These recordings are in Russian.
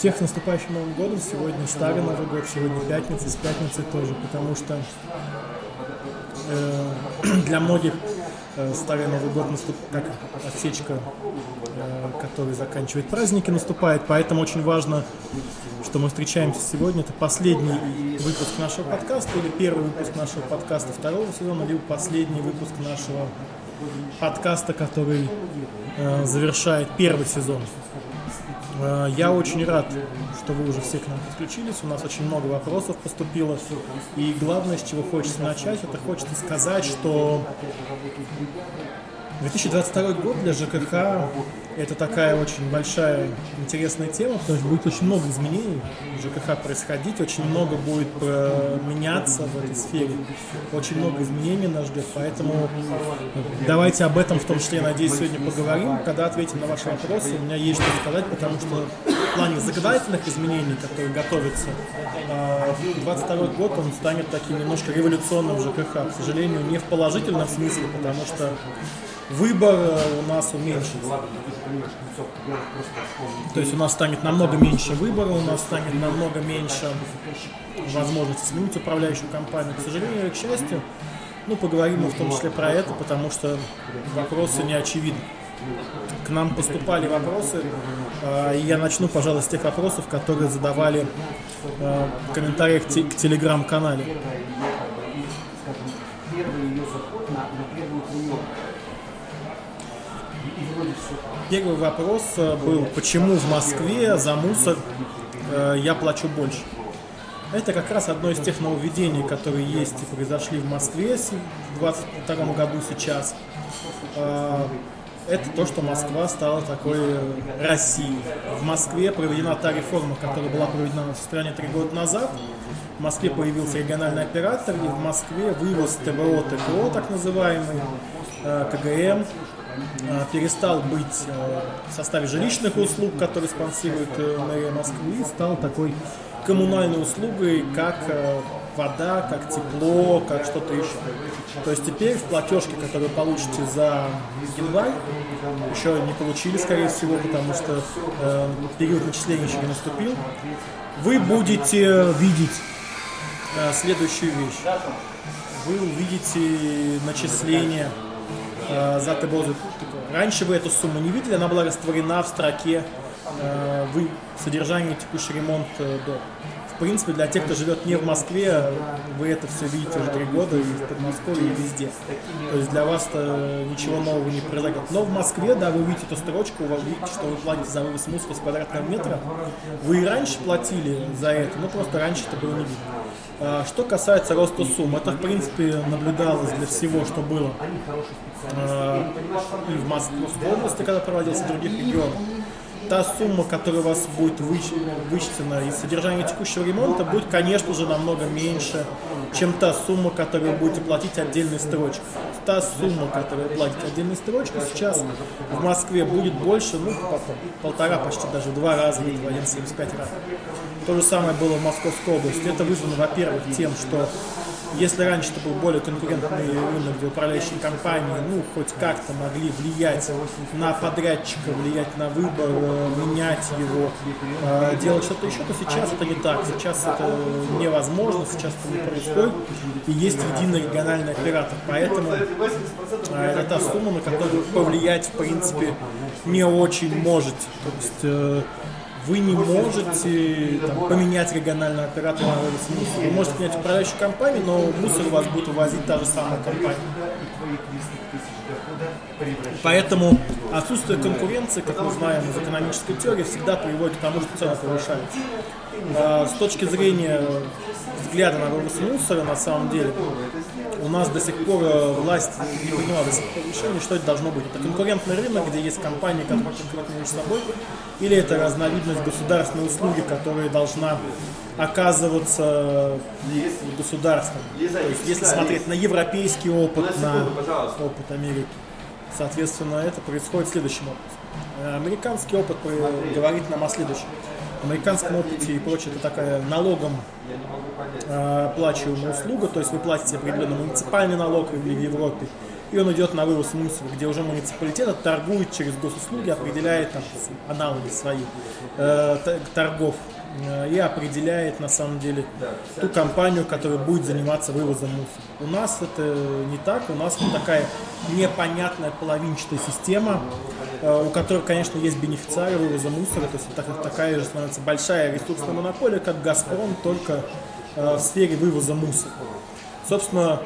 Всех с наступающим Новым годом. Сегодня старый Новый год, сегодня пятница, с пятницы тоже, потому что э, для многих э, старый Новый год наступ... как отсечка, э, которая заканчивает праздники, наступает. Поэтому очень важно, что мы встречаемся сегодня. Это последний выпуск нашего подкаста или первый выпуск нашего подкаста второго сезона, либо последний выпуск нашего подкаста, который э, завершает первый сезон. Э, я очень рад, что вы уже все к нам подключились. У нас очень много вопросов поступило. И главное, с чего хочется начать, это хочется сказать, что 2022 год для ЖКХ это такая очень большая интересная тема, потому что будет очень много изменений в ЖКХ происходить, очень много будет э, меняться в этой сфере, очень много изменений нас ждет, поэтому давайте об этом в том числе, надеюсь, сегодня поговорим. Когда ответим на ваши вопросы, у меня есть что сказать, потому что в плане законодательных изменений, которые готовятся, 2022 э, год он станет таким немножко революционным в ЖКХ, к сожалению, не в положительном смысле, потому что выбор у нас уменьшится. То есть у нас станет намного меньше выбора, у нас станет намного меньше возможности сменить управляющую компанию. К сожалению или к счастью, ну, поговорим мы в том числе про это, потому что вопросы не очевидны. К нам поступали вопросы, а, и я начну, пожалуй, с тех вопросов, которые задавали в комментариях к телеграм-канале. Первый вопрос э, был, почему в Москве за мусор э, я плачу больше? Это как раз одно из тех нововведений, которые есть и произошли в Москве в 2022 году сейчас. Э, это то, что Москва стала такой Россией. В Москве проведена та реформа, которая была проведена в стране три года назад. В Москве появился региональный оператор, и в Москве вывоз ТВО, ТКО, так называемый, КГМ, перестал быть э, в составе жилищных услуг, которые спонсирует э, мэрия Москвы, стал такой коммунальной услугой, как вода, как тепло, как что-то еще. То есть теперь в платежке, которую получите за январь, еще не получили, скорее всего, потому что э, период начисления еще не наступил, вы будете видеть э, следующую вещь. Вы увидите начисление э, за ТБОЗу. Раньше вы эту сумму не видели, она была растворена в строке э, вы содержание текущий ремонт э, до. В принципе, для тех, кто живет не в Москве, вы это все видите уже три года и в Подмосковье, и везде. То есть для вас -то ничего нового не произойдет. Но в Москве, да, вы видите эту строчку, вы видите, что вы платите за вывоз мусора с квадратного метра. Вы и раньше платили за это, но просто раньше это было не видно. А, что касается роста сумм, это в принципе наблюдалось для всего, что было а, и в Московской области, когда проводился в других регионах та сумма, которая у вас будет вычтена из содержания текущего ремонта, будет, конечно же, намного меньше, чем та сумма, которую вы будете платить отдельной строчкой. Та сумма, которую вы платите отдельной строчкой, сейчас в Москве будет больше, ну, полтора, почти даже два раза, где-то в 1,75 раз. То же самое было в Московской области. Это вызвано, во-первых, тем, что если раньше это был более конкурентный рынок, где управляющие компании, ну, хоть как-то могли влиять на подрядчика, влиять на выбор, э, менять его, э, делать что-то еще, то сейчас это не так. Сейчас это невозможно, сейчас это не происходит, и есть единый региональный оператор. Поэтому э, это та сумма, на которую повлиять, в принципе, не очень можете. То есть вы не можете там, поменять региональный оператор на вывоз мусора. Вы можете менять управляющую компанию, но мусор у вас будет увозить та же самая компания. Поэтому отсутствие конкуренции, как мы знаем из экономической теории, всегда приводит к тому, что цены повышаются. А, с точки зрения взгляда на вывоз мусора, на самом деле, у нас до сих пор э, власть не приняла до сих пор решение, что это должно быть. Это конкурентный рынок, где есть компании, которые конкурентны между собой, или это разновидность государственной услуги, которая должна оказываться государством. То есть, если смотреть на европейский опыт, на опыт Америки, соответственно, это происходит следующим образом. Американский опыт говорит нам о следующем американском опыте и прочее, это такая налогом э, услуга, то есть вы платите определенный муниципальный налог в Европе, и он идет на вывоз мусора, где уже муниципалитет торгует через госуслуги, определяет там аналоги свои э, торгов э, и определяет на самом деле ту компанию, которая будет заниматься вывозом мусора. У нас это не так, у нас такая непонятная половинчатая система, у которой, конечно, есть бенефициары вывоза мусора, то есть это такая же становится большая ресурсная монополия, как «Газпром», только э, в сфере вывоза мусора. Собственно,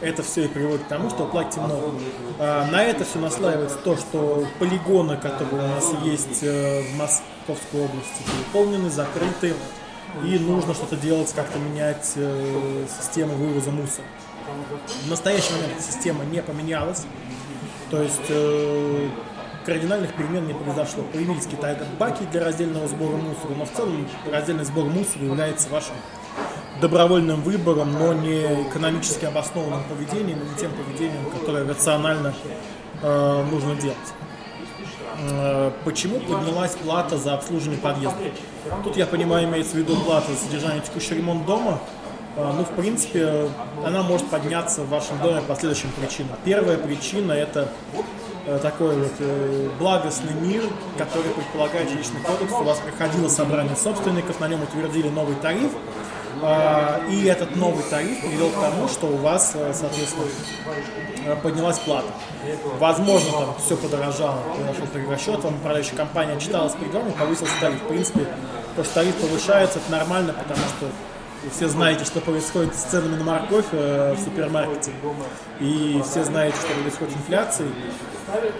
это все и приводит к тому, что вы платите много. А, на это все наслаивается то, что полигоны, которые у нас есть э, в Московской области, переполнены, закрыты, и нужно что-то делать, как-то менять э, систему вывоза мусора. В настоящий момент система не поменялась, то есть э, кардинальных перемен не произошло. Появились какие-то баки для раздельного сбора мусора, но в целом раздельный сбор мусора является вашим добровольным выбором, но не экономически обоснованным поведением, не тем поведением, которое рационально э, нужно делать. Э, почему поднялась плата за обслуживание подъезда? Тут, я понимаю, имеется в виду плата за содержание текущий ремонт дома. Э, ну, в принципе, она может подняться в вашем доме по следующим причинам. Первая причина – это такой вот э, благостный мир, который предполагает жилищный кодекс. У вас приходило собрание собственников, на нем утвердили новый тариф, а, и этот новый тариф привел к тому, что у вас, э, соответственно, э, поднялась плата. Возможно, там все подорожало, произошел перерасчет, вам управляющая компания читала с придумом, повысился тариф. В принципе, то, что тариф повышается, это нормально, потому что вы все знаете, что происходит с ценами на морковь э, в супермаркете. И все знаете, что происходит с инфляцией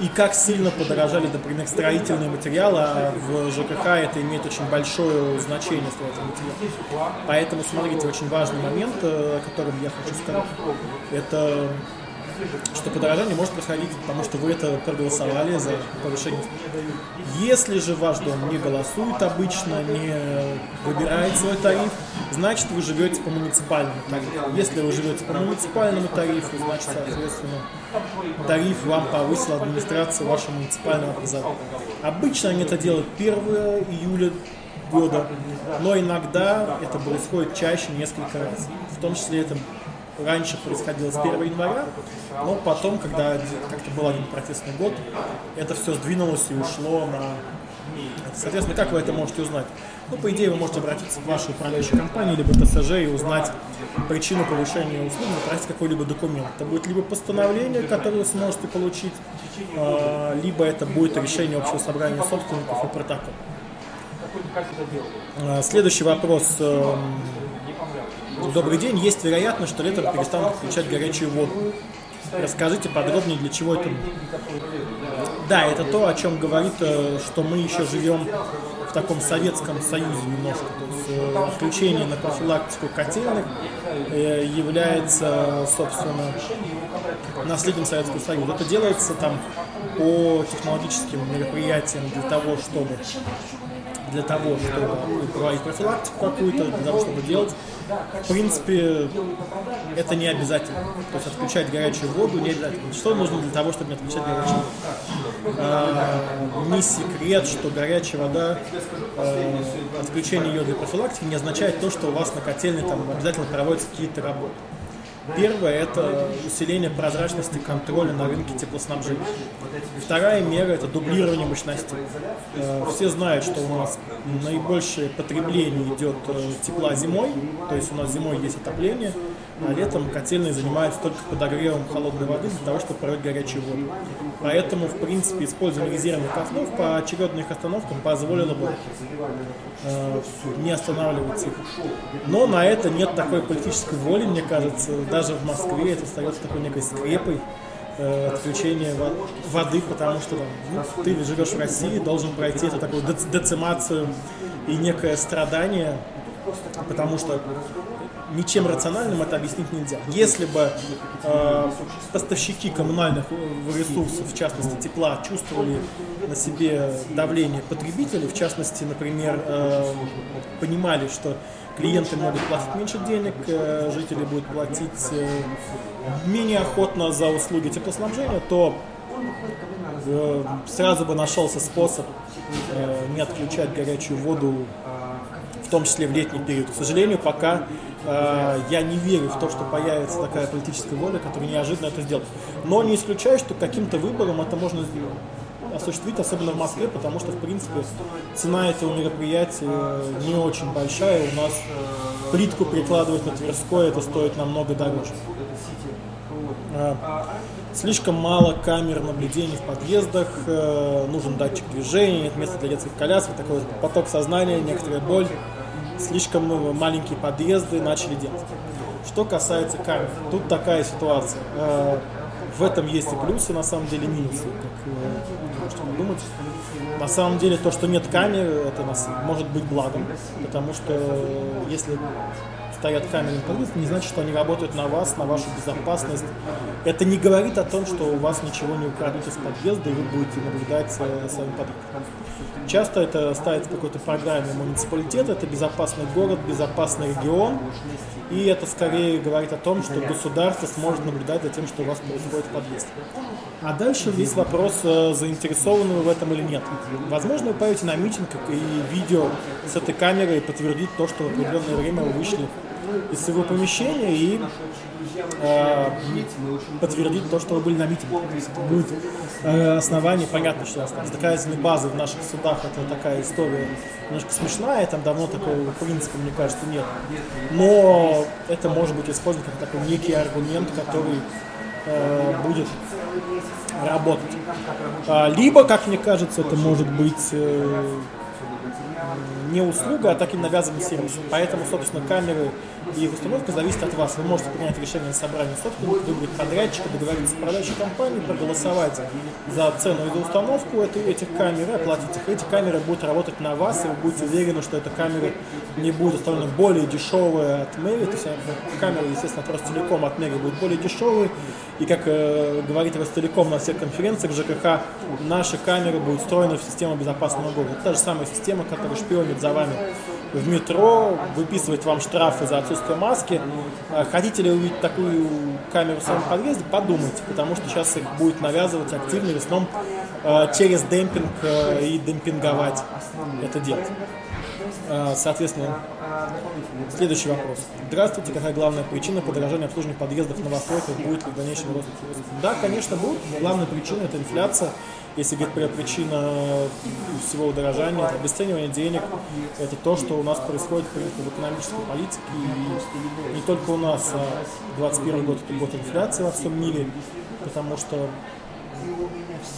и как сильно подорожали, например, строительные материалы, а в ЖКХ это имеет очень большое значение строительных материалов. Поэтому, смотрите, очень важный момент, э, о котором я хочу сказать, это что подорожание может происходить, потому что вы это проголосовали за повышение. Если же ваш дом не голосует обычно, не выбирает свой тариф, значит вы живете по муниципальному тарифу. Если вы живете по муниципальному тарифу, значит, соответственно, тариф вам повысила администрация вашего муниципального образования. Обычно они это делают 1 июля года, но иногда это происходит чаще несколько раз. В том числе это раньше происходило с 1 января, но потом, когда как-то был один протестный год, это все сдвинулось и ушло на... Соответственно, как вы это можете узнать? Ну, по идее, вы можете обратиться к вашей управляющей компании, либо ТСЖ и узнать причину повышения услуг, запросить какой-либо документ. Это будет либо постановление, которое вы сможете получить, а, либо это будет решение общего собрания собственников и протокол. А, следующий вопрос эм, Добрый день. Есть вероятность, что летом перестанут включать горячую воду. Расскажите подробнее, для чего это. Да, это то, о чем говорит, э, что мы еще живем в таком Советском Союзе немножко. То есть э, включение на профилактику котельных э, является, собственно, наследием Советского Союза. Это делается там по технологическим мероприятиям для того, чтобы для того, чтобы проводить профилактику какую-то, для того, чтобы делать в принципе, это не обязательно. То есть отключать горячую воду не обязательно. Что нужно для того, чтобы не отключать горячую воду? А, не секрет, что горячая вода, а, отключение ее для профилактики не означает то, что у вас на котельной там обязательно проводятся какие-то работы. Первое – это усиление прозрачности контроля на рынке теплоснабжения. Вторая мера – это дублирование мощностей. Э, все знают, что у нас наибольшее потребление идет э, тепла зимой, то есть у нас зимой есть отопление, а летом котельные занимаются только подогревом холодной воды для того, чтобы проводить горячую воду. Поэтому, в принципе, использование резервных котлов по очередным их остановкам позволило бы э, не останавливать их. Но на это нет такой политической воли, мне кажется. Даже в Москве это остается такой некой скрепой э, отключения воды, потому что ну, ты живешь в России, должен пройти эту такую децимацию и некое страдание, потому что ничем рациональным это объяснить нельзя. Если бы э, поставщики коммунальных ресурсов, в частности тепла, чувствовали на себе давление потребителей, в частности, например, э, понимали, что клиенты могут платить меньше денег, э, жители будут платить э, менее охотно за услуги теплоснабжения, то э, сразу бы нашелся способ э, не отключать горячую воду в том числе в летний период. К сожалению, пока э, я не верю в то, что появится такая политическая воля, которая неожиданно это сделает. Но не исключаю, что каким-то выбором это можно осуществить, особенно в Москве, потому что, в принципе, цена этого мероприятия не очень большая. У нас плитку прикладывать на Тверской это стоит намного дороже. Слишком мало камер наблюдений в подъездах, э, нужен датчик движения, нет места для детских колясок, такой поток сознания, некоторая боль. Слишком маленькие подъезды начали делать. Что касается камер, тут такая ситуация. Э, в этом есть и плюсы, на самом деле минусы, как вы можете подумать. На самом деле то, что нет камер, это может быть благом, потому что если стоят камеры не значит, что они работают на вас, на вашу безопасность. Это не говорит о том, что у вас ничего не украдут из подъезда, и вы будете наблюдать за своим подъездом. Часто это ставится в какой-то программе муниципалитета, это безопасный город, безопасный регион, и это скорее говорит о том, что государство сможет наблюдать за тем, что у вас происходит в подъезде. А дальше есть вопрос, э, заинтересованы вы в этом или нет. Возможно, вы пойдете на митинг и видео с этой камерой подтвердит то, что в определенное время вы вышли из своего помещения и э, подтвердит то, что вы были на митинге. Будет э, основание, понятно, что у нас там доказательной базой в наших судах это такая история немножко смешная, там давно такого принципа, мне кажется, нет. Но это может быть использован как такой некий аргумент, который э, будет работать. А, либо, как мне кажется, это может быть не услуга, а таким навязанным сервисом. Поэтому, собственно, камеры и установка зависит от вас. Вы можете принять решение на собрании собственника, выбрать подрядчика, договориться с продажей компанией, проголосовать за цену и за установку этих камер оплатить их. Эти камеры будут работать на вас, и вы будете уверены, что эта камера не будет установлена более дешевая от Мэри. То есть э, камера, естественно, от Ростелеком от Мэри будет более дешевой. И как э, говорит Ростелеком на всех конференциях ЖКХ, наши камеры будут встроены в систему безопасного города. Это та же самая система, которая шпионит за вами в метро, выписывать вам штрафы за отсутствие маски. А хотите ли увидеть такую камеру в своем подъезде? Подумайте, потому что сейчас их будет навязывать активно весном а, через демпинг а, и демпинговать это делать. Соответственно, следующий вопрос. Здравствуйте, какая главная причина подорожания обслуживания подъездов новостройках? Будет ли в дальнейшем рост? Да, конечно, будет. Главная причина – это инфляция если говорить причина всего удорожания, это обесценивание денег, это то, что у нас происходит принципе, в экономической политике. И не только у нас, а 2021 год это год инфляции во всем мире, потому что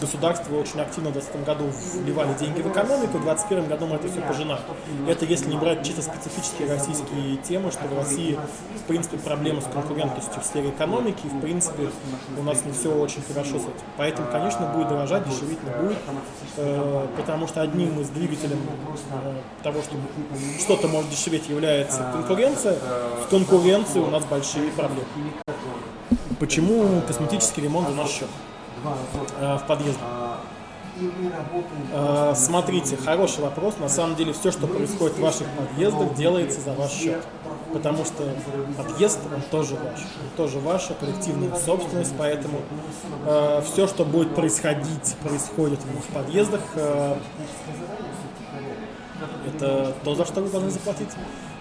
государство очень активно в 2020 году вливали деньги в экономику, в 2021 году мы это все пожинали. Это если не брать чисто специфические российские темы, что в России, в принципе, проблема с конкурентностью в сфере экономики, и, в принципе, у нас не все очень хорошо с этим. Поэтому, конечно, будет дорожать, дешеветь не будет, э, потому что одним из двигателей э, того, что что-то может дешеветь, является конкуренция. В конкуренции у нас большие проблемы. Почему косметический ремонт у нас счет? Э, в подъезде? Э, смотрите, хороший вопрос. На самом деле все, что происходит в ваших подъездах, делается за ваш счет. Потому что подъезд, он тоже ваш. Он тоже ваша коллективная собственность, поэтому э, все, что будет происходить, происходит в подъездах, э, это то, за что вы должны заплатить.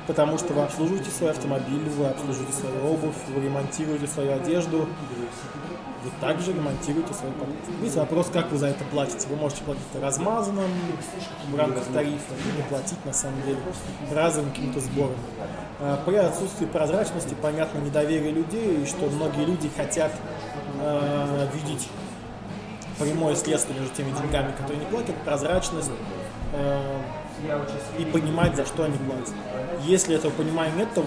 Потому что вы обслуживаете свой автомобиль, вы обслуживаете свою обувь, вы ремонтируете свою одежду, вы также ремонтируете свои подъезды. Есть вопрос, как вы за это платите. Вы можете платить размазанным в рамках тарифа, или платить на самом деле разовым каким-то сбором. А, при отсутствии прозрачности, понятно, недоверие людей, и что многие люди хотят э, видеть прямое следствие между теми деньгами, которые не платят, прозрачность э, и понимать, за что они платят. Если этого понимания нет, то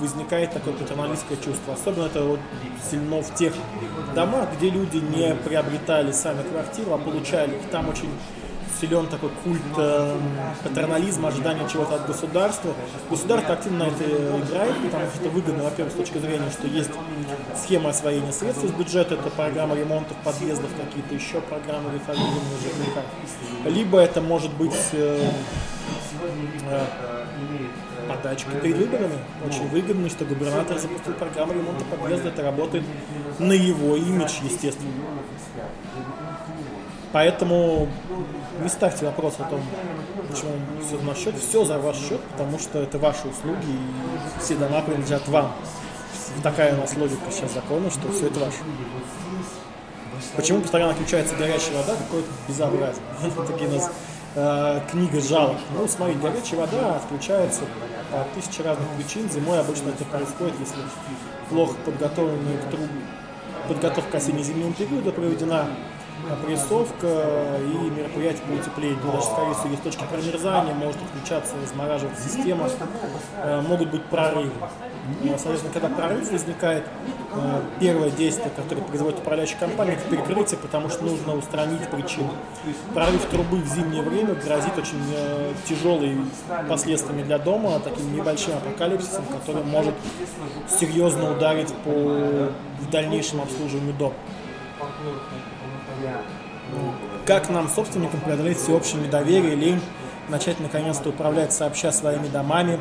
возникает такое патernалистское чувство. Особенно это вот сильно в тех домах, где люди не приобретали сами квартиру, а получали их. Там очень силен такой культ э, патернализма, ожидания чего-то от государства. Государство активно на это играет, потому что это выгодно, во-первых, с точки зрения, что есть схема освоения средств из бюджета, это программа ремонтов подъездов, какие-то еще программы реформирования ЖКХ. Либо это может быть э, э, подачка перед выборами. Очень выгодно, что губернатор запустил программу ремонта подъезда. Это работает на его имидж, естественно. Поэтому не ставьте вопрос о том, почему все на счет, все за ваш счет, потому что это ваши услуги, и все дома принадлежат вам. Такая у нас логика сейчас закона, что все это ваше. Почему постоянно отключается горячая вода? Какое-то безобразие. Такие у нас э, книга жалоб. Ну, смотри, горячая вода отключается по тысяче разных причин. Зимой обычно это происходит, если плохо подготовленные к трубу подготовка к осенне-зимнему периоду проведена опрессовка и мероприятия по утеплению. Даже, скорее всего, есть точки промерзания, может отключаться, размораживаться система, э, могут быть прорывы. Э, соответственно, когда прорыв возникает, э, первое действие, которое производит управляющая компания, это перекрытие, потому что нужно устранить причину. Прорыв трубы в зимнее время грозит очень тяжелыми последствиями для дома, таким небольшим апокалипсисом, который может серьезно ударить по в дальнейшем обслуживанию дома. Как нам, собственникам, преодолеть всеобщее недоверие, лень, начать наконец-то управлять сообща своими домами?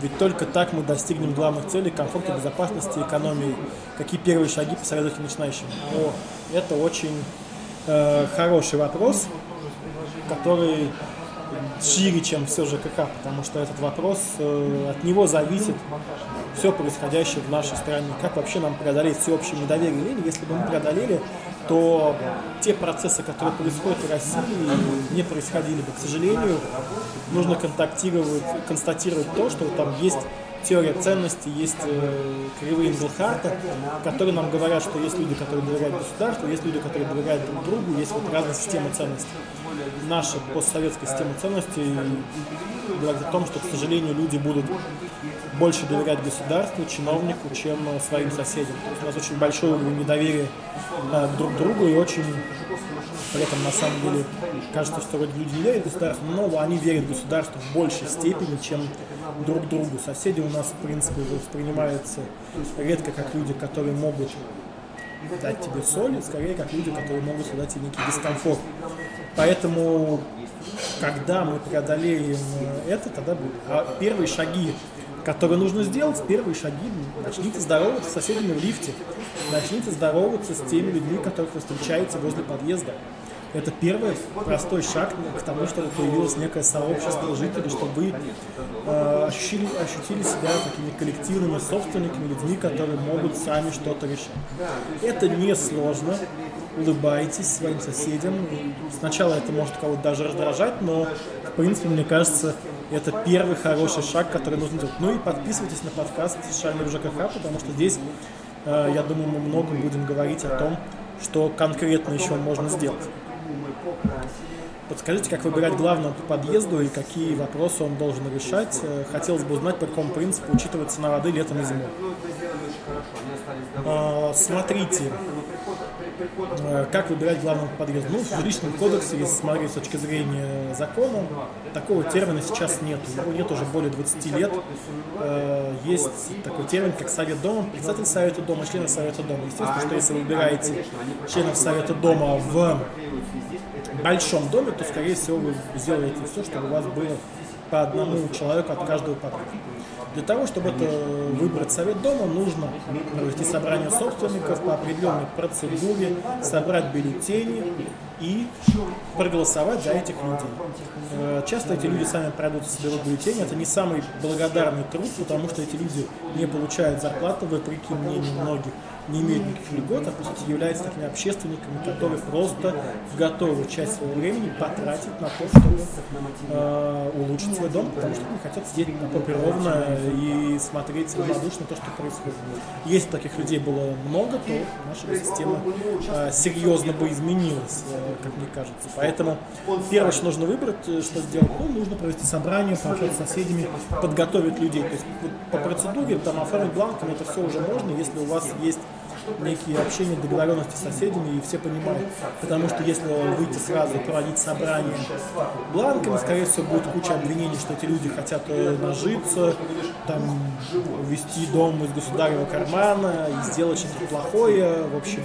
Ведь только так мы достигнем главных целей комфорта, безопасности, экономии. Какие первые шаги посоветуете начинающим? О, это очень э, хороший вопрос, который шире, чем все ЖКХ, потому что этот вопрос, э, от него зависит все происходящее в нашей стране. Как вообще нам преодолеть всеобщее недоверие лень? Если бы мы преодолели, то те процессы, которые происходят в России, не происходили бы. К сожалению, нужно контактировать, констатировать то, что там есть теория ценностей, есть э, кривые Инглхарта, которые нам говорят, что есть люди, которые доверяют государству, есть люди, которые доверяют друг другу, есть вот разные системы ценностей. Наша постсоветская система ценностей говорит о том, что, к сожалению, люди будут больше доверять государству, чиновнику, чем своим соседям. То есть у нас очень большой уровень недоверия э, друг другу и очень при этом на самом деле кажется, что вроде люди не верят государству, но они верят государству в большей степени, чем друг другу. Соседи у нас, в принципе, воспринимаются редко как люди, которые могут дать тебе соль, скорее как люди, которые могут дать тебе некий дискомфорт. Поэтому, когда мы преодолеем это, тогда будет. А первые шаги, которые нужно сделать, первые шаги, начните здороваться с соседями в лифте, начните здороваться с теми людьми, которых вы встречаете возле подъезда. Это первый простой шаг к тому, чтобы появилось некое сообщество жителей, чтобы вы э, ощутили, ощутили себя такими коллективными собственниками, людьми, которые могут сами что-то решать. Это не сложно. Улыбайтесь своим соседям. Сначала это может кого-то даже раздражать, но, в принципе, мне кажется, это первый хороший шаг, который нужно делать. Ну и подписывайтесь на подкаст «Шарный в ЖКХ», потому что здесь, э, я думаю, мы много будем говорить о том, что конкретно еще можно сделать. Подскажите, как выбирать главного по подъезду и какие вопросы он должен решать. Э, хотелось бы узнать, по какому принципу учитывать цена воды летом и зимой. А, смотрите, э, как выбирать главного по подъезду. Ну, в жилищном кодексе, если смотреть с точки зрения закона, такого термина сейчас нет. Его нет уже более 20 лет. Э, есть такой термин, как совет дома, председатель совета дома, члены совета дома. Естественно, что если вы выбираете членов совета дома в большом доме, то, скорее всего, вы сделаете все, чтобы у вас было по одному человеку от каждого подъезда. Для того, чтобы это выбрать совет дома, нужно провести собрание собственников по определенной процедуре, собрать бюллетени и проголосовать за этих людей. Э, часто эти люди сами пройдут и соберут бюллетени. Это не самый благодарный труд, потому что эти люди не получают зарплаты, вопреки мнению многих не имеют никаких льгот, а по сути являются такими общественниками, которые просто готовы часть своего времени потратить на то, чтобы э, улучшить свой дом, потому что они хотят сидеть ровно и смотреть равнодушно то, что происходит. Если таких людей было много, то наша система э, серьезно бы изменилась, э, как мне кажется. Поэтому первое, что нужно выбрать, э, что сделать, ну, нужно провести собрание, пообщаться с соседями, подготовить людей. То есть вот, по процедуре, там, оформить бланками, это все уже можно, если у вас есть некие общения, договоренности с соседями, и все понимают. Потому что если выйти сразу и проводить собрание бланками, скорее всего, будет куча обвинений, что эти люди хотят э, нажиться, там, увести дом из государевого кармана и сделать что-то плохое. В общем,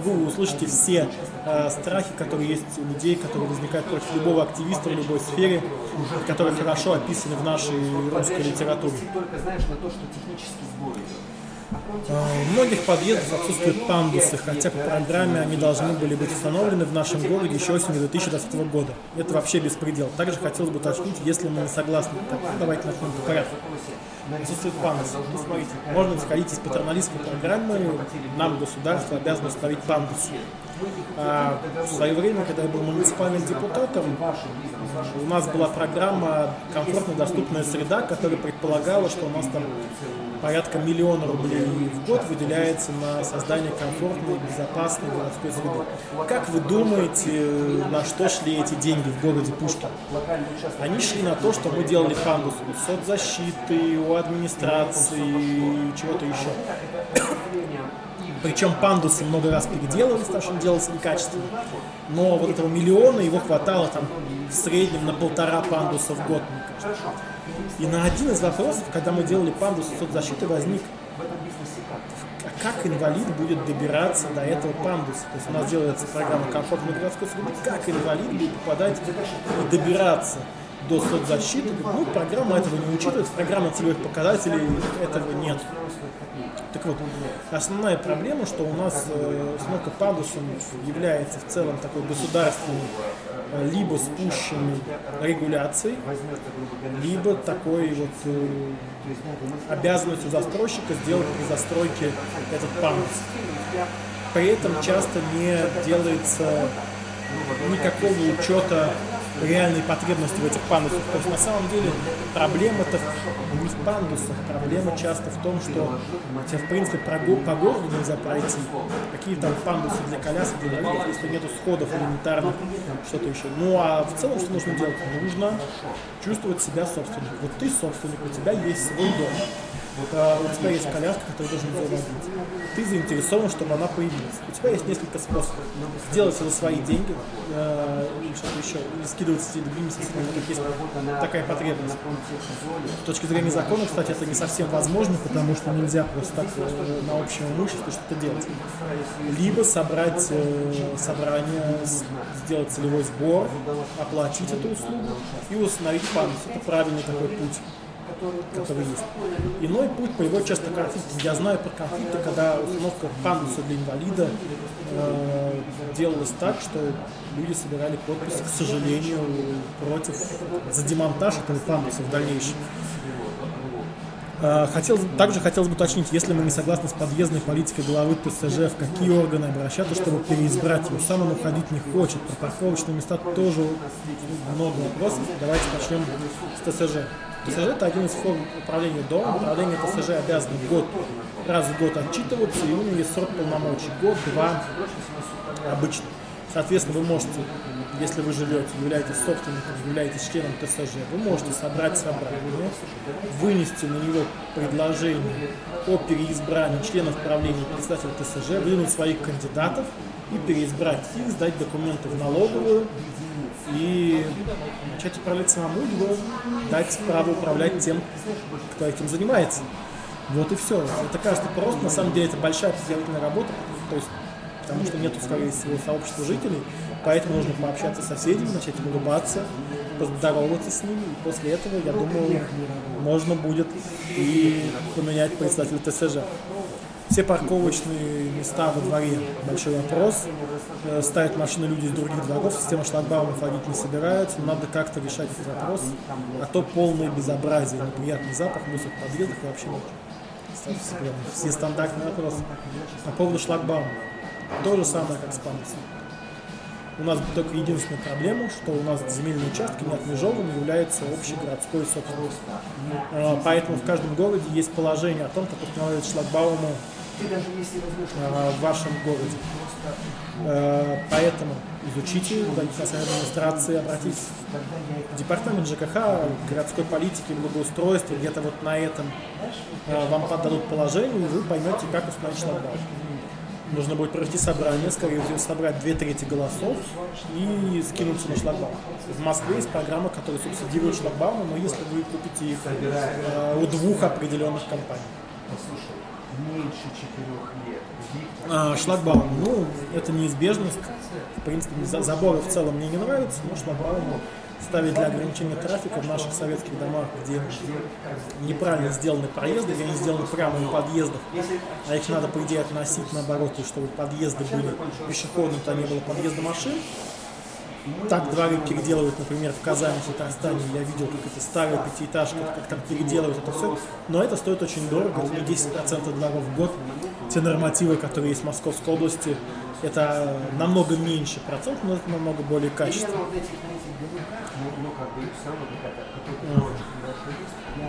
вы услышите все э, страхи, которые есть у людей, которые возникают против любого активиста в любой сфере, которые хорошо описаны в нашей русской литературе. Только знаешь на то, что технически Э, у многих подъездов отсутствуют пандусы, хотя по программе они должны были быть установлены в нашем городе еще осенью 2020 года. Это вообще беспредел. Также хотелось бы уточнить, если мы не согласны. Так, давайте начнем по порядку. Отсутствует пандус. Ну, смотрите, можно исходить из патерналистской программы, нам государство обязано установить пандус. А в свое время, когда я был муниципальным депутатом, у нас была программа «Комфортная доступная среда», которая предполагала, что у нас там порядка миллиона рублей в год выделяется на создание комфортной, безопасной городской среды. Как вы думаете, на что шли эти деньги в городе Пушкин? Они шли на то, что мы делали пандус у соцзащиты, у администрации, чего-то еще. Причем пандусы много раз переделывались, потому что он делался некачественно. Но вот этого миллиона его хватало там в среднем на полтора пандуса в год. И на один из вопросов, когда мы делали пандус соцзащиты, возник, а как инвалид будет добираться до этого пандуса? То есть у нас делается программа комфортной городской среды, как инвалид будет попадать и добираться до соцзащиты? Ну, программа этого не учитывает, программа целевых показателей этого нет. Так вот, основная проблема, что у нас э, установка пандусом является в целом такой государственной э, либо спущенной регуляцией, либо такой вот э, обязанностью застройщика сделать при застройке этот пандус. При этом часто не делается никакого учета реальной потребности в этих пандусах. То есть на самом деле проблема-то в пандусах, проблема часто в том, что тебе в принципе по, по городу нельзя пройти. Какие там пандусы для колясок, для инвалидов, если нету сходов элементарно, что-то еще. Ну а в целом что нужно делать? Нужно чувствовать себя собственником. Вот ты собственник, у тебя есть свой дом а, у тебя есть коляска, которую должен заводить. Ты заинтересован, чтобы она появилась. У тебя есть несколько способов. Сделать это свои деньги, э, или что-то еще, или скидывать эти другими соседями, как есть такая потребность. С точки зрения закона, кстати, это не совсем возможно, потому что нельзя просто так э, на общем имуществе что-то делать. Либо собрать э, собрание, сделать целевой сбор, оплатить эту услугу и установить пандус. Это правильный такой путь который есть. Иной путь приводит часто к конфликтам. Я знаю про конфликты, когда установка пандуса для инвалида э, делалась так, что люди собирали подписи, к сожалению, против за демонтаж этого пандуса в дальнейшем. Э, хотел, также хотелось бы уточнить, если мы не согласны с подъездной политикой главы ТСЖ, в какие органы обращаться, чтобы переизбрать его. Сам он уходить не хочет. Про парковочные места тоже много вопросов. Давайте начнем с ТСЖ. ТСЖ – это один из форм управления домом. Управление ТСЖ обязано год, раз в год отчитываться, и у него есть срок полномочий. Год-два обычно. Соответственно, вы можете, если вы живете, являетесь собственником, являетесь членом ТСЖ, вы можете собрать собрание, вынести на него предложение о переизбрании членов правления председателя ТСЖ, выдвинуть своих кандидатов и переизбрать их, сдать документы в налоговую, и начать управлять самому, либо дать право управлять тем, кто этим занимается. Вот и все. Это кажется просто, на самом деле это большая подготовительная работа, то есть, потому что нет, скорее всего, сообщества жителей, поэтому нужно пообщаться с соседями, начать улыбаться, поздороваться с ними, и после этого, я думаю, можно будет и поменять председателя ТСЖ. Все парковочные места во дворе – большой вопрос. Э, ставят машины люди из других дворов, система шлагбаумов ходить не собираются. Надо как-то решать этот вопрос. А то полное безобразие, неприятный запах, мусор в подъездах и вообще ничего. Все стандартные вопросы. По поводу шлагбаума. То же самое, как с пандусом. У нас только единственная проблема, что у нас земельные участки не отмежованы, являются общегородской собственностью. Э, поэтому в каждом городе есть положение о том, как устанавливать шлагбаумы Э, в вашем городе. Э, поэтому изучите, дайте на сайт администрации, обратитесь в департамент ЖКХ, городской политики, благоустройства, где-то вот на этом э, вам подадут положение, и вы поймете, как установить шлагбаум. Нужно будет провести собрание, скорее всего, собрать две трети голосов и скинуться на шлагбаум. В Москве есть программа, которая субсидирует шлагбаумы, но если вы купите их у двух определенных компаний меньше четырех лет. А, шлагбаум, ну, это неизбежность. В принципе, заборы в целом мне не нравятся, но шлагбаумы ставить для ограничения трафика в наших советских домах, где неправильно сделаны проезды, где они сделаны прямо у подъездов, а их надо, по идее, относить наоборот, чтобы подъезды были пешеходными, то не было подъезда машин. Так дворы переделывают, например, в Казани, в Татарстане. Я видел, как это старые пятиэтажки, как там переделывают это все. Но это стоит очень дорого, это не 10% дворов в год. Те нормативы, которые есть в Московской области, это намного меньше процент, но это намного более качественно.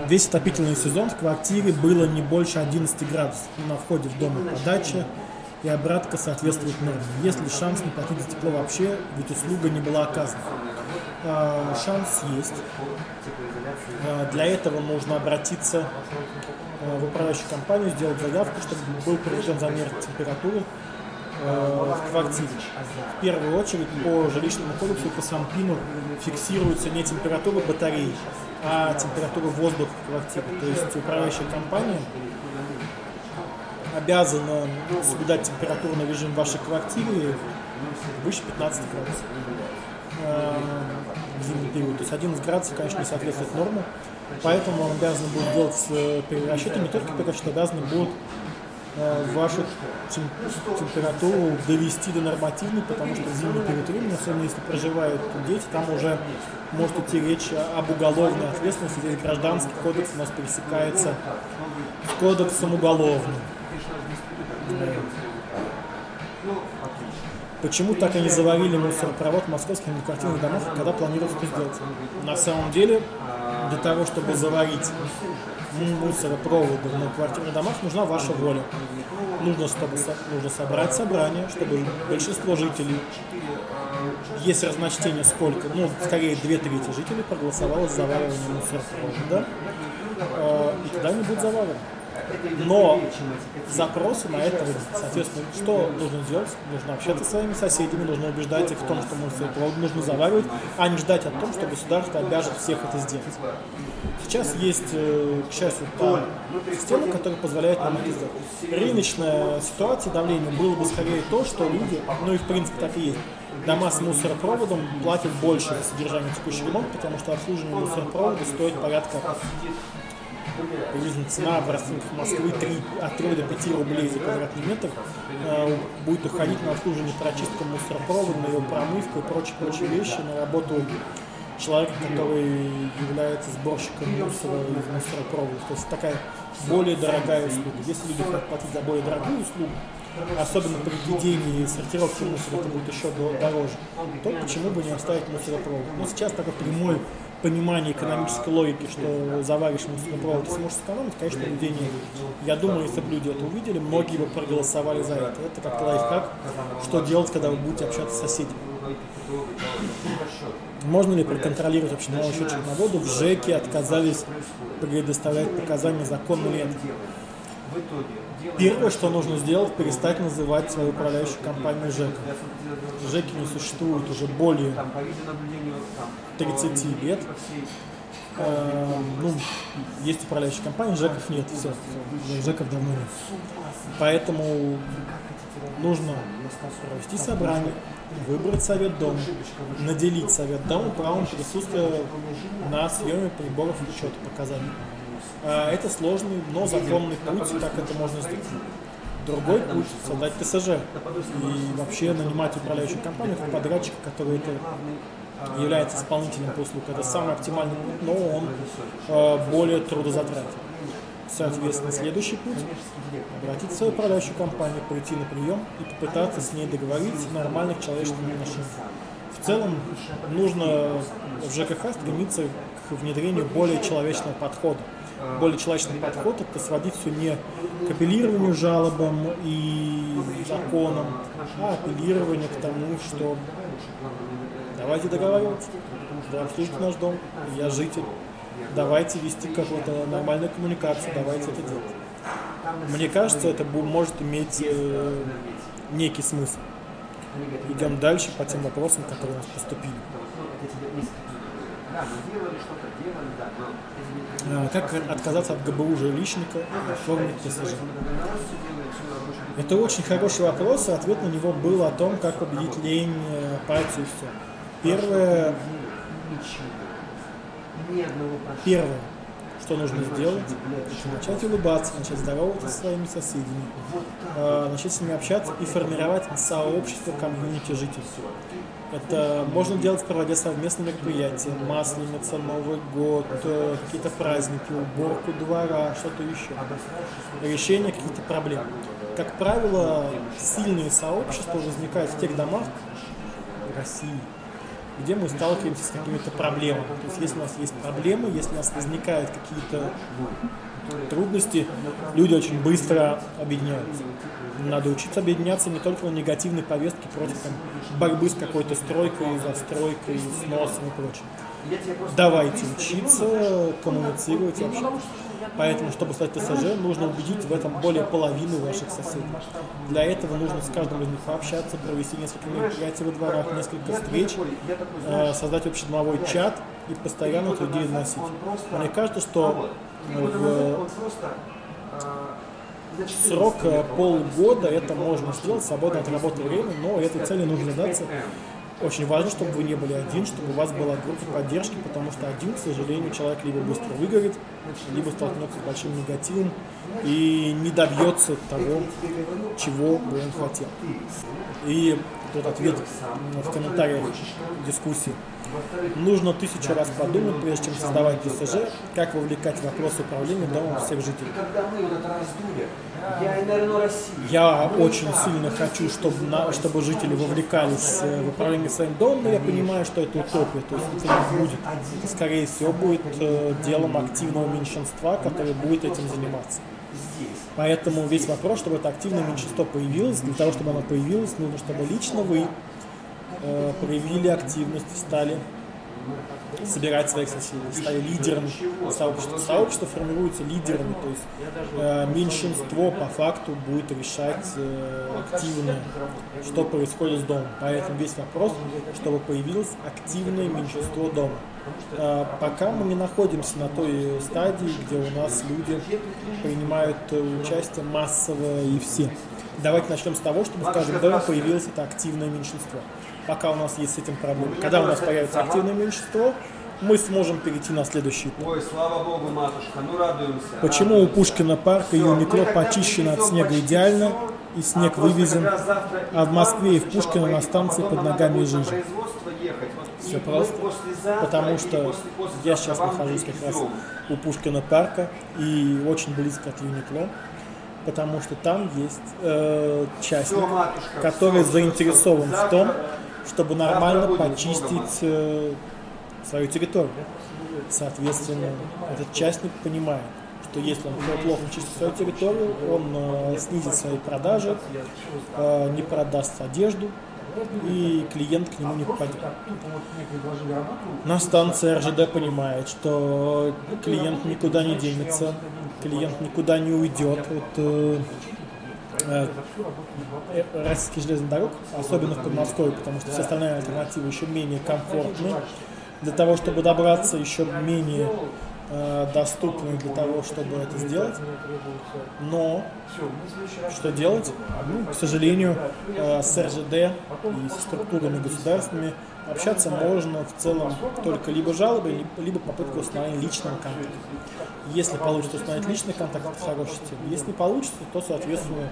Весь отопительный сезон в квартире было не больше 11 градусов. На входе в дом и подача и обратка соответствует норме. Есть ли шанс не платить за тепло вообще, ведь услуга не была оказана? А, шанс есть. А, для этого нужно обратиться а, в управляющую компанию, сделать заявку, чтобы был проведен замер температуры в квартире. В первую очередь по жилищному кодексу по СамПИНу фиксируется не температура батареи, а температура воздуха в квартире. То есть управляющая компания обязана соблюдать температурный режим вашей квартиры выше 15 градусов э, в зимний период. То есть 11 градусов, конечно, не соответствует норму. Поэтому он обязан будет делать э, перерасчеты, не только перерасчеты, обязаны будут Э, вашу температуру довести до нормативной, потому что зимний период времени, особенно если проживают дети, там уже может идти речь об уголовной ответственности. Здесь гражданский кодекс у нас пересекается с кодексом уголовным. Почему так и не заварили мусоропровод в московских многоквартирных домах, когда планируют это сделать? На самом деле, для того, чтобы заварить мусоропроводы на квартирных домах, нужна ваша воля. Нужно, чтобы, нужно собрать собрание, чтобы большинство жителей, есть разночтение сколько, ну, скорее две трети жителей проголосовало за заваривание мусоропровода, э, и тогда не будет заваривания. Но запросы на это Соответственно, что нужно сделать? Нужно общаться со своими соседями, нужно убеждать их в том, что мусоропровод нужно заваривать, а не ждать о том, что государство обяжет всех это сделать. Сейчас есть, э, к счастью, та система, которая позволяет нам это сделать. Рыночная ситуация давления было бы скорее то, что люди, ну и в принципе так и есть, дома с мусоропроводом платят больше за содержание текущего ремонта, потому что обслуживание мусоропровода стоит порядка приблизительно цена в расценках Москвы 3, от 3 до 5 рублей за квадратный метр э, будет уходить на обслуживание прочистку мусоропровода, на его промывку и прочие-прочие вещи, на работу человека, который является сборщиком мусора из мусоропровода. То есть такая более дорогая услуга. Если люди хотят платить за более дорогую услугу, особенно при введении сортировки мусора это будет еще дороже, то почему бы не оставить мусоропровод? Но сейчас такой прямой понимание экономической логики, что заваришь мусоропровод и сможешь сэкономить, конечно, людей нет. Я думаю, если бы люди это увидели, многие бы проголосовали за это. Это как лайфхак, что делать, когда вы будете общаться с соседями. Можно ли проконтролировать налог счетчик на воду? В ЖЭКе отказались предоставлять показания, законно ли. Первое, что нужно сделать, перестать называть свою управляющую компанию ЖЭК. ЖЭКи не существует уже более 30 лет. Э, ну, есть управляющая компания, ЖЭКов нет, все, все ЖЭКов давно нет. Поэтому нужно провести собрание, выбрать совет дома, наделить совет дома правом присутствия на съеме приборов учета показаний. А, это сложный, но законный путь, как это можно сделать. Другой путь – создать ТСЖ и вообще нанимать управляющую компанию как подрядчика, который это является исполнителем услуг. Это самый оптимальный путь, но он э, более трудозатратен. Соответственно, следующий путь – обратиться в свою управляющую компанию, прийти на прием и попытаться с ней договориться о нормальных человеческих отношениях. В целом нужно в ЖКХ стремиться к внедрению более человечного подхода более человечный подход, это сводить все не к апеллированию жалобам и законам, а апеллирование к тому, что давайте договариваться, вы обслужите наш дом, я житель, давайте вести какую-то нормальную коммуникацию, давайте это делать. Мне кажется, это может иметь э, некий смысл. Идем дальше по тем вопросам, которые у нас поступили. А, как отказаться от ГБУ жилищника и оформить ТСЖ? Это очень хороший вопрос, и ответ на него был о том, как победить лень, апатию и все. Первое, Первое, что нужно сделать, начать улыбаться, начать здороваться со своими соседями, э, начать с ними общаться и формировать сообщество комьюнити жителей. Это можно делать, проводя совместные мероприятия, Масленица, Новый год, э, какие-то праздники, уборку двора, что-то еще. Решение каких-то проблем. Как правило, сильные сообщества возникают в тех домах России, где мы сталкиваемся с какими-то проблемами. То есть если у нас есть проблемы, если у нас возникают какие-то трудности, люди очень быстро объединяются. Надо учиться объединяться не только на негативной повестке против там, борьбы с какой-то стройкой, застройкой, сносом и прочим. Давайте учиться коммуницировать вообще. Поэтому, чтобы стать ТСЖ, нужно убедить в этом более половины ваших соседей. Для этого нужно с каждым из них пообщаться, провести несколько мероприятий во дворах, несколько встреч, э, создать общедомовой чат и постоянно идею носить. Мне кажется, что в срок э, полгода это можно сделать, свободно от работы время, но этой цели нужно задаться очень важно, чтобы вы не были один, чтобы у вас была группа поддержки, потому что один, к сожалению, человек либо быстро выгорит, либо столкнется с большим негативом и не добьется того, чего бы он хотел. И тот ответ в комментариях дискуссии. Нужно тысячу раз подумать, прежде чем создавать ДСЖ, как вовлекать вопрос управления домом всех жителей. Я очень сильно хочу, чтобы, на, чтобы жители вовлекались э, в управление своим домом, но я понимаю, что это утопия, то есть это не будет. Это, скорее всего, будет э, делом активного меньшинства, которое будет этим заниматься. Поэтому весь вопрос, чтобы это активное меньшинство появилось, для того, чтобы оно появилось, нужно, чтобы лично вы э, проявили активность, стали собирать своих соседей, стали лидерами сообщества. Сообщество формируется лидерами, то есть э, меньшинство по факту будет решать э, активно, что происходит с домом. Поэтому весь вопрос, чтобы появилось активное меньшинство дома. Э, пока мы не находимся на той стадии, где у нас люди принимают участие массово и все. Давайте начнем с того, чтобы в каждом доме появилось это активное меньшинство пока у нас есть с этим проблемы. Когда у нас появится активное меньшинство, мы сможем перейти на следующий этап. Ой, слава богу, матушка, ну радуемся. Почему радуемся. у Пушкина парка и Юникло почищено от снега идеально, и снег а вывезен, а в Москве и в Пушкино на станции под ногами жижи? Все просто. Потому что я сейчас нахожусь как раз у Пушкина парка и очень близко от Юникло потому что там есть э, частник, который заинтересован в том, чтобы нормально почистить э, свою территорию. Соответственно, этот частник понимает, что если он плохо чистит свою территорию, он э, снизит свои продажи, э, не продаст одежду, и клиент к нему не попадет. На станции РЖД понимает, что клиент никуда не денется, клиент никуда не уйдет от российских железных дорог, особенно в Подмосковье, потому что все остальные альтернативы еще менее комфортны. Для того, чтобы добраться, еще менее э, доступны для того, чтобы это сделать. Но что делать? Ну, к сожалению, э, с РЖД и со структурами государственными общаться можно в целом только либо жалобой, либо попыткой установления личного контакта. Если получится установить личный контакт, это хорошая. Если не получится, то, соответственно,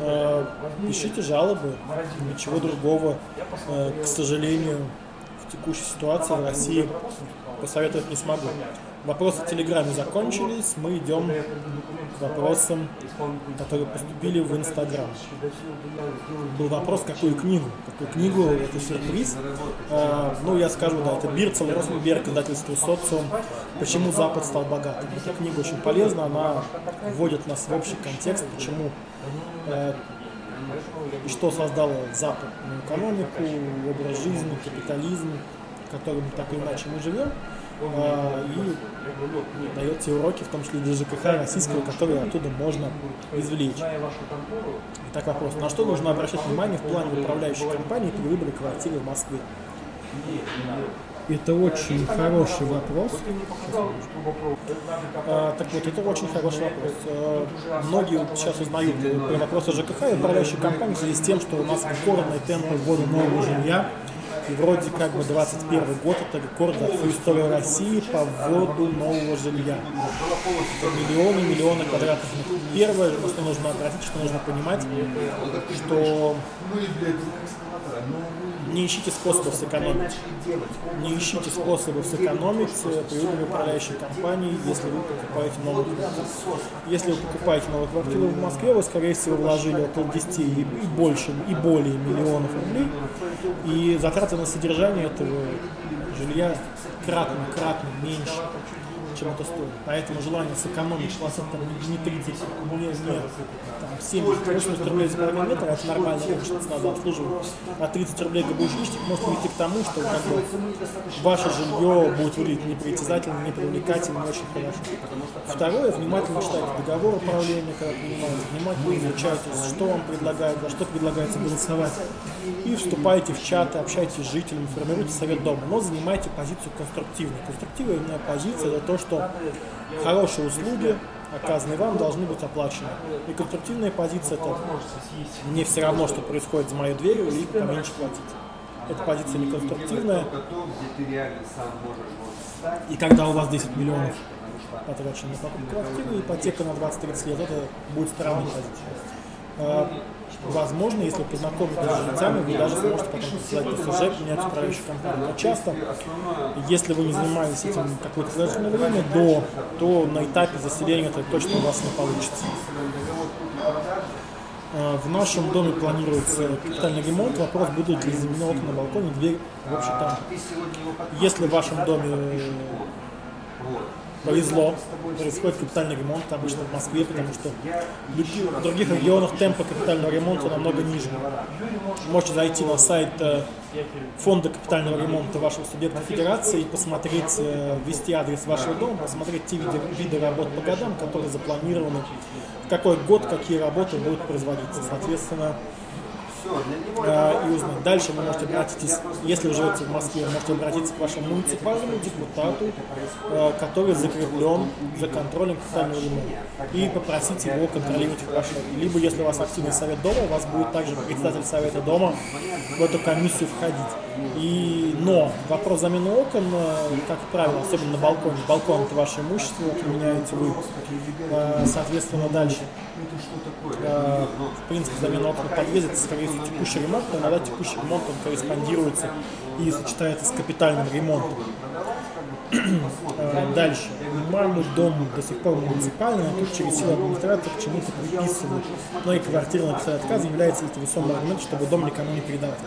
э, пишите жалобы. Ничего другого, э, к сожалению, в текущей ситуации в России посоветовать не смогу. Вопросы в Телеграме закончились, мы идем к вопросам, которые поступили в Инстаграм. Был вопрос, какую книгу? Какую книгу? Это сюрприз. А, ну, я скажу, да, это Бирцел, Розенберг, издательство «Социум». Почему Запад стал богатым? Эта книга очень полезна, она вводит нас в общий контекст, почему э, и что создало западную экономику, образ жизни, капитализм, в котором так или иначе мы живем. А, и дает те уроки, в том числе для ЖКХ российского, которые оттуда можно извлечь. Итак, вопрос. На что нужно обращать внимание в плане управляющей компании при выборе квартиры в Москве? Это очень хороший вопрос. А, так вот, это очень хороший вопрос. А, многие сейчас узнают про вопросы ЖКХ и управляющей компании в связи с тем, что у нас ускоренные темпы ввода нового жилья И вроде как бы 21 год это рекорд за всю историю России по вводу нового жилья. Это миллионы, миллионы квадратных метров. Первое, на что нужно обратить, что нужно понимать, что не ищите способов сэкономить. Не ищите способов сэкономить при выборе управляющей компании, если вы покупаете новую квартиру. Если вы покупаете новую квартиру в Москве, вы, скорее всего, вложили около 10 и больше, и более миллионов рублей, и затраты на содержание этого жилья кратно-кратно меньше чем это стоит. Поэтому желание сэкономить там не 30, не, не там, 70, 80 рублей за квадратный метр, это нормально, что надо обслуживать. А 30 рублей ГБУшничник может прийти к тому, что как бы, ваше жилье будет выглядеть непритязательно, непривлекательно, не очень хорошо. Второе, внимательно читайте договор управления, когда принимаете, внимательно изучайте, что вам предлагают, за что предлагается голосовать. И вступайте в чаты, общайтесь с жителями, формируйте совет дома, но занимайте позицию конструктивную. Конструктивная позиция это то, что хорошие услуги, оказанные вам, должны быть оплачены. И конструктивная позиция это мне все равно, что происходит за моей дверью, и поменьше платить. Эта позиция не конструктивная. И когда у вас 10 миллионов потрачено на покупку квартиры, ипотека на 20-30 лет, это будет странная позиция. Возможно, если познакомитесь с жильцами, вы даже сможете потом посылать ТСЖ, менять управляющую компанию. Но часто, если вы не занимались этим какое-то продолжительное время до, то на этапе заселения это точно у вас не получится. А, в нашем доме планируется капитальный ремонт. Вопрос, будут ли заменены окна на балконе, дверь в общем там. Если в вашем доме повезло, происходит капитальный ремонт обычно в Москве, потому что в других регионах темпы капитального ремонта намного ниже. Можете зайти на сайт э, фонда капитального ремонта вашего субъекта федерации и посмотреть, э, ввести адрес вашего дома, посмотреть те виды, виды работ по годам, которые запланированы, в какой год какие работы будут производиться. Соответственно, э, и узнать. Дальше вы можете обратиться, если вы живете в Москве, можете обратиться к вашему муниципальному депутату, э, который закреплен за контролем капитального ремонта, и попросить его контролировать ваш Либо, если у вас активный совет дома, у вас будет также председатель совета дома в эту комиссию входить. И, но вопрос замены окон, э, как правило, особенно на балконе, балкон это ваше имущество, меняете вы, соответственно, дальше. В принципе, замена окон в подъезде, это, скорее всего, текущий ремонт, но иногда текущий ремонт он корреспондируется и сочетается с капитальным ремонтом. Э, дальше. Маму дом до сих пор муниципальный, но тут через силу администрации к чему-то приписывают. Но и квартира написали отказ является это весомый аргумент, чтобы дом никому не передавать.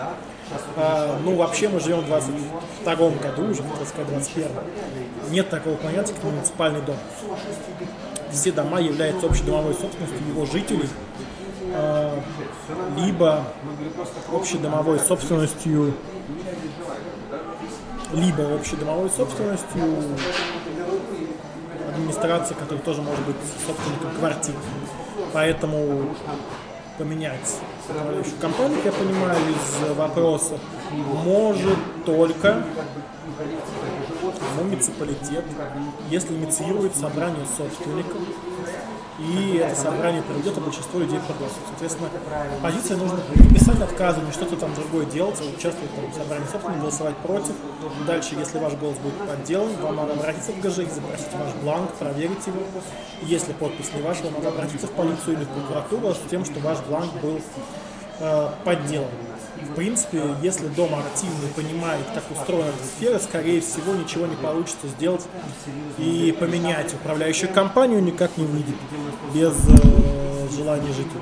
А, ну, вообще мы живем в 22 году, уже, так сказать, 21 Нет такого понятия, как муниципальный дом. Все дома являются общедомовой собственностью его жителей, а, либо общедомовой собственностью либо общедомовой собственностью администрации, которая тоже может быть собственником квартир. Поэтому поменять управляющую компанию, я понимаю, из вопроса, может только муниципалитет, если инициирует собрание собственников, и это собрание проведет, а большинство людей проголосует. Соответственно, позиция нужно писать отказывание, что-то там другое делать, участвовать там, в собрании собственников, голосовать против. Дальше, если ваш голос будет подделан, вам надо обратиться в ГЖИ, запросить ваш бланк, проверить его. Если подпись не ваша, вам надо обратиться в полицию или в прокуратуру с тем, что ваш бланк был э, подделан в принципе, если дом активный понимает, как устроена эта сфера, скорее всего, ничего не получится сделать и поменять управляющую компанию никак не выйдет без э, желания жителей.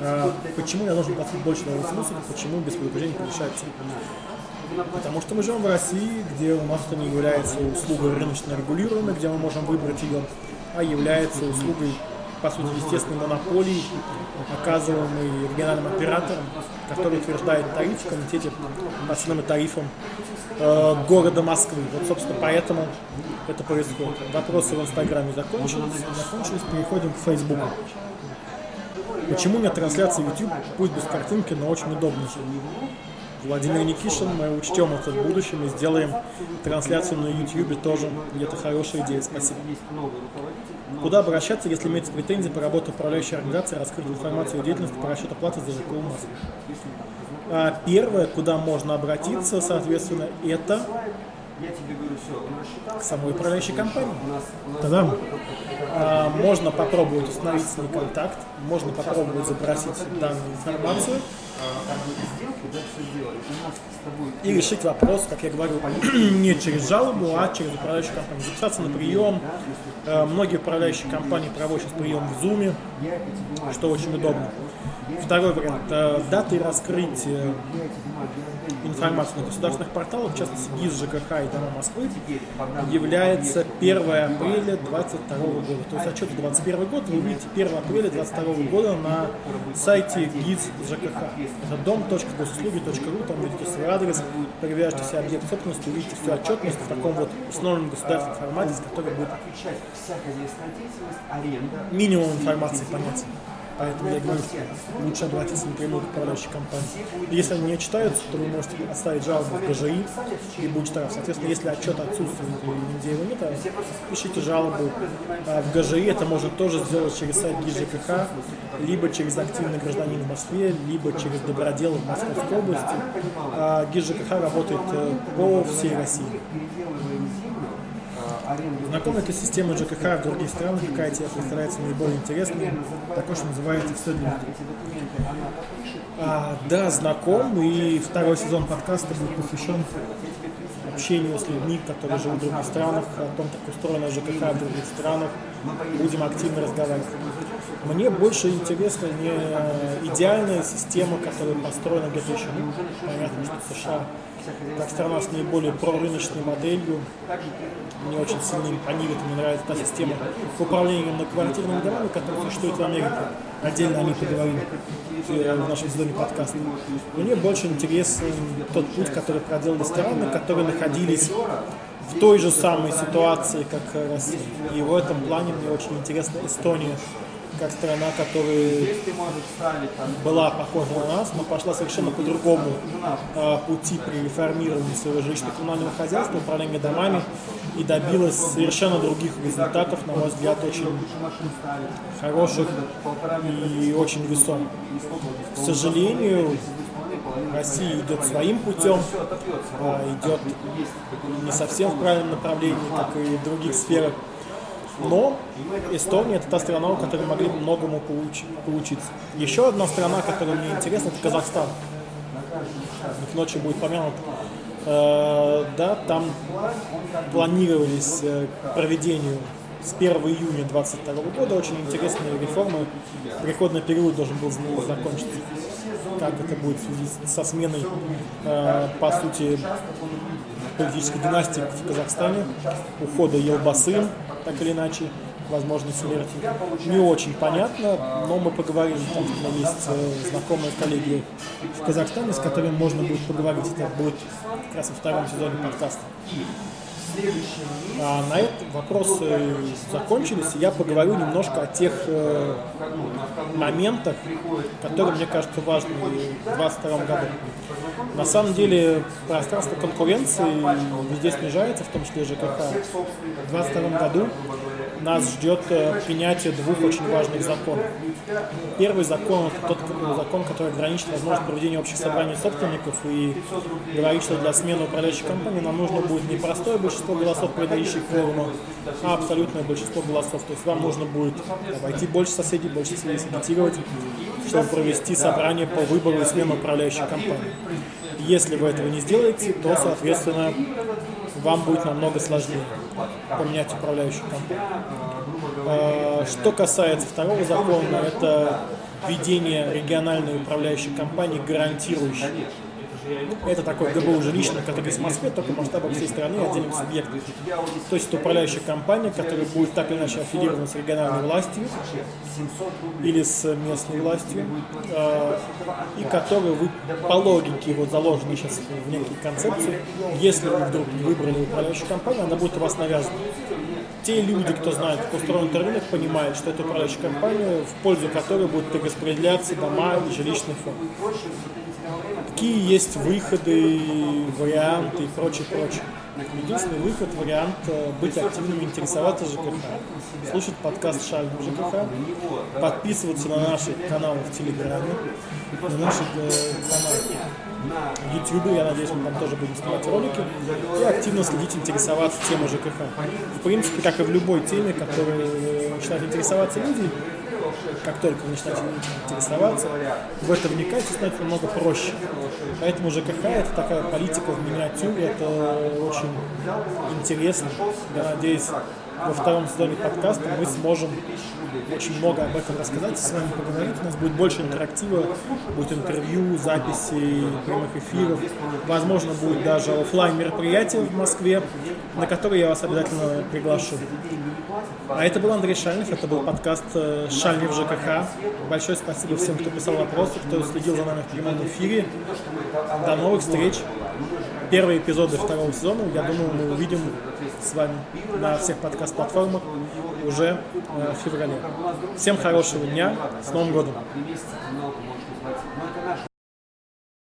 А, почему я должен платить больше на мусора, почему без предупреждения повышать Потому что мы живем в России, где у нас это не является услугой рыночно регулируемой, где мы можем выбрать ее, а является услугой по сути, естественной монополии, оказываемой региональным оператором, который утверждает тариф в комитете по ценам и тарифам э, города Москвы. Вот, собственно, поэтому это происходит. Вопросы в Инстаграме закончились. Закончились, переходим к Фейсбуку. Почему нет трансляции YouTube? Пусть без картинки, но очень удобно. Владимир Никишин, мы учтем это в будущем и сделаем трансляцию на YouTube тоже. Где-то хорошая идея, спасибо. Куда обращаться, если имеется претензии по работе управляющей организации, раскрыть информацию о деятельности по расчету платы за ЖКУ Москвы? А, Первое, куда можно обратиться, соответственно, это Я тебе говорю, все, он рассчитал. самой управляющей компании. У нас, у нас Тогда а, можно попробовать установить с ней контакт, можно попробовать запросить данную информацию с тобой и решить вопрос, как я говорю, не через жалобу, а через управляющую компанию. Записаться на прием. Э, Многие управляющие компании проводят прием в Zoom, что очень удобно. Второй вариант. э, Даты раскрытия информации на государственных порталах, в частности ГИС, ЖКХ и Дома Москвы, является 1 апреля 2022 года. То есть отчет за 2021 год вы увидите 1 апреля 2022 года на сайте ГИС ЖКХ. Это дом.госуслуги.ру, там видите свой адрес, проверяете себе объект собственности, увидите всю отчетность в таком вот установленном государственном формате, с которой будет минимум информации понятен. Поэтому я говорю, лучше обратиться напрямую к управляющей компании. Если они не читаются, то вы можете оставить жалобу в ГЖИ и будет штраф. Соответственно, если отчет отсутствует или нигде его нет, пишите жалобу а, в ГЖИ. Это можно тоже сделать через сайт ГИЖКХ, либо через активный гражданин в Москве, либо через добродел в Московской области. А, ГИЖКХ работает э, по всей России. Знакомы ли системы ЖКХ в других странах? Какая тебе представляется наиболее интересной? Такой, что называется «Все для людей». Эти документы она подпишет. А, да, знаком, и второй сезон подкаста будет посвящен общению с людьми, которые живут в других странах, о том, как устроена ЖКХ в других странах. Будем активно разговаривать. Мне больше интересна не идеальная система, которая построена где-то еще. Ну, понятно, что США как страна с наиболее прорыночной моделью, мне очень сильно импонирует, мне нравится та система управления на квартирными домами, которая существует в Америке. Отдельно о ней поговорим в нашем сезоне подкаста. Мне больше интересен тот путь, который проделали страны, которые находились в той же самой ситуации, как Россия. И в этом плане мне очень интересна Эстония, как страна, которая была похожа на нас, но пошла совершенно по другому э, пути при реформировании своего жилищно-коммунального хозяйства, управления домами и добилась совершенно других результатов, на мой взгляд, очень хороших и очень весомых. К сожалению, Россия идет своим путем, а, идет не совсем в правильном направлении, как и в других сферах. Но Эстония это та страна, у которой могли многому поучи- поучиться. Еще одна страна, которая мне интересна, это Казахстан. Их ночью будет помянут. Э, да, там планировались э, к проведению с 1 июня 2022 года очень интересные реформы. Переходный период должен был закончиться. Как это будет в связи со сменой, э, по сути, политической династии в Казахстане, ухода Елбасы, так или иначе, возможной смерти. Не очень понятно, но мы поговорим, там у меня есть э, знакомые коллеги в Казахстане, с которыми можно будет поговорить. Это будет как раз во втором сезоне подкаста. А на этом вопросы закончились, и я поговорю немножко о тех э, моментах, которые мне кажутся важными в 2022 году. На самом деле пространство конкуренции везде снижается, в том числе ЖКХ. В 2022 году нас ждет э, принятие двух очень важных законов. Первый закон – это тот э, закон, который ограничит возможность проведения общих собраний собственников и говорит, что для смены управляющей компании нам нужно будет не простое большинство голосов, принадлежащих форуму, а абсолютное большинство голосов. То есть вам нужно будет обойти больше соседей, больше соседей сагитировать, чтобы провести собрание по выбору и смену управляющей компании. Если вы этого не сделаете, то, соответственно, вам будет намного сложнее поменять управляющую компанию. А, Что касается второго закона, это введение региональной управляющей компании, гарантирующей. Это такой ГБУ жилищный, который в Москве, только в масштабах всей страны и отдельных субъектов. То есть это управляющая компания, которая будет так или иначе аффилирована с региональной властью или с местной властью, э, и которую вы по логике вот заложены сейчас в некие концепции, если вы вдруг выбрали управляющую компанию, она будет у вас навязана. Те люди, кто знает, как устроен рынок, понимают, что это управляющая компания, в пользу которой будут перераспределяться дома и жилищный фонд. Какие есть выходы, варианты и прочее, прочее. Единственный выход, вариант э, быть активным, интересоваться ЖКХ, слушать подкаст Шальный ЖКХ, подписываться на наши каналы в Телеграме, на наши э, каналы в Ютубе, я надеюсь, мы там тоже будем снимать ролики, и активно следить, интересоваться темой ЖКХ. В принципе, как и в любой теме, которой э, начинают интересоваться люди, как только вы начинаете интересоваться, в это вникать, становится намного проще. Поэтому ЖКХ это такая политика в миниатюре, это очень интересно. Я надеюсь, во втором сезоне подкаста мы сможем очень много об этом рассказать, с вами поговорить. У нас будет больше интерактива, будет интервью, записи прямых эфиров. Возможно, будет даже офлайн мероприятие в Москве, на которое я вас обязательно приглашу. А это был Андрей Шальнев, это был подкаст э, Шальнев ЖКХ. Большое спасибо всем, кто писал вопросы, кто следил за нами в прямом эфире. До новых встреч. Первые эпизоды второго сезона, я думаю, мы увидим с вами на всех подкаст-платформах уже э, в феврале. Всем хорошего дня, с Новым годом!